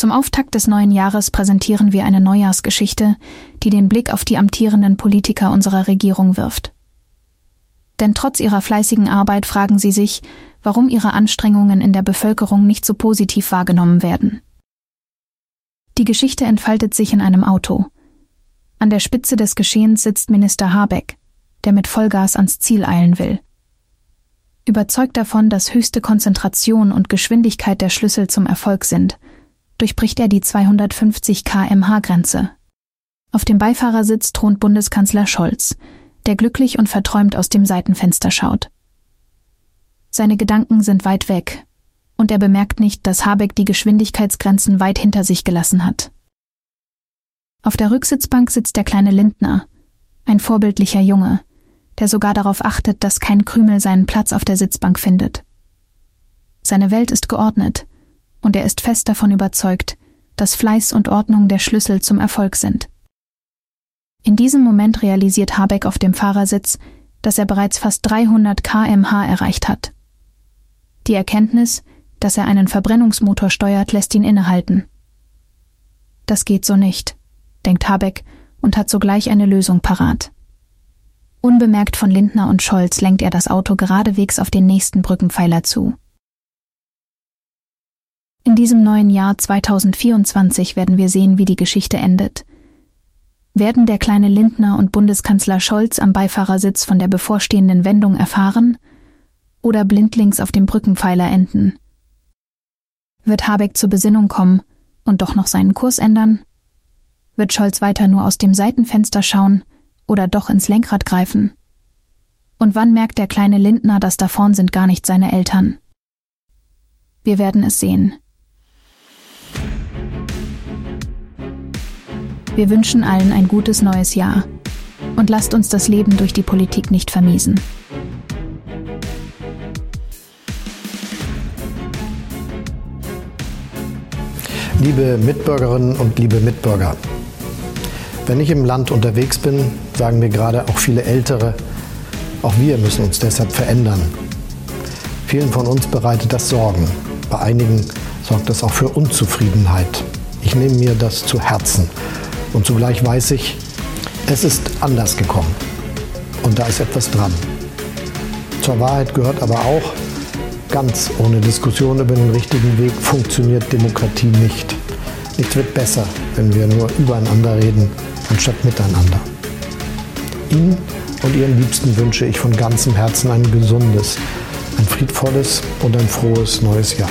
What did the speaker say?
Zum Auftakt des neuen Jahres präsentieren wir eine Neujahrsgeschichte, die den Blick auf die amtierenden Politiker unserer Regierung wirft. Denn trotz ihrer fleißigen Arbeit fragen sie sich, warum ihre Anstrengungen in der Bevölkerung nicht so positiv wahrgenommen werden. Die Geschichte entfaltet sich in einem Auto. An der Spitze des Geschehens sitzt Minister Habeck, der mit Vollgas ans Ziel eilen will. Überzeugt davon, dass höchste Konzentration und Geschwindigkeit der Schlüssel zum Erfolg sind – durchbricht er die 250 kmh-Grenze. Auf dem Beifahrersitz thront Bundeskanzler Scholz, der glücklich und verträumt aus dem Seitenfenster schaut. Seine Gedanken sind weit weg, und er bemerkt nicht, dass Habeck die Geschwindigkeitsgrenzen weit hinter sich gelassen hat. Auf der Rücksitzbank sitzt der kleine Lindner, ein vorbildlicher Junge, der sogar darauf achtet, dass kein Krümel seinen Platz auf der Sitzbank findet. Seine Welt ist geordnet, und er ist fest davon überzeugt, dass Fleiß und Ordnung der Schlüssel zum Erfolg sind. In diesem Moment realisiert Habeck auf dem Fahrersitz, dass er bereits fast 300 kmh erreicht hat. Die Erkenntnis, dass er einen Verbrennungsmotor steuert, lässt ihn innehalten. Das geht so nicht, denkt Habeck und hat sogleich eine Lösung parat. Unbemerkt von Lindner und Scholz lenkt er das Auto geradewegs auf den nächsten Brückenpfeiler zu. In diesem neuen Jahr 2024 werden wir sehen, wie die Geschichte endet. Werden der kleine Lindner und Bundeskanzler Scholz am Beifahrersitz von der bevorstehenden Wendung erfahren oder blindlings auf dem Brückenpfeiler enden? Wird Habeck zur Besinnung kommen und doch noch seinen Kurs ändern? Wird Scholz weiter nur aus dem Seitenfenster schauen oder doch ins Lenkrad greifen? Und wann merkt der kleine Lindner, dass da vorn sind gar nicht seine Eltern? Wir werden es sehen. Wir wünschen allen ein gutes neues Jahr und lasst uns das Leben durch die Politik nicht vermiesen. Liebe Mitbürgerinnen und liebe Mitbürger, wenn ich im Land unterwegs bin, sagen mir gerade auch viele Ältere, auch wir müssen uns deshalb verändern. Vielen von uns bereitet das Sorgen. Bei einigen sorgt das auch für Unzufriedenheit. Ich nehme mir das zu Herzen und zugleich weiß ich, es ist anders gekommen. Und da ist etwas dran. Zur Wahrheit gehört aber auch, ganz ohne Diskussion über den richtigen Weg funktioniert Demokratie nicht. Nichts wird besser, wenn wir nur übereinander reden, anstatt miteinander. Ihnen und Ihren Liebsten wünsche ich von ganzem Herzen ein gesundes, ein friedvolles und ein frohes neues Jahr.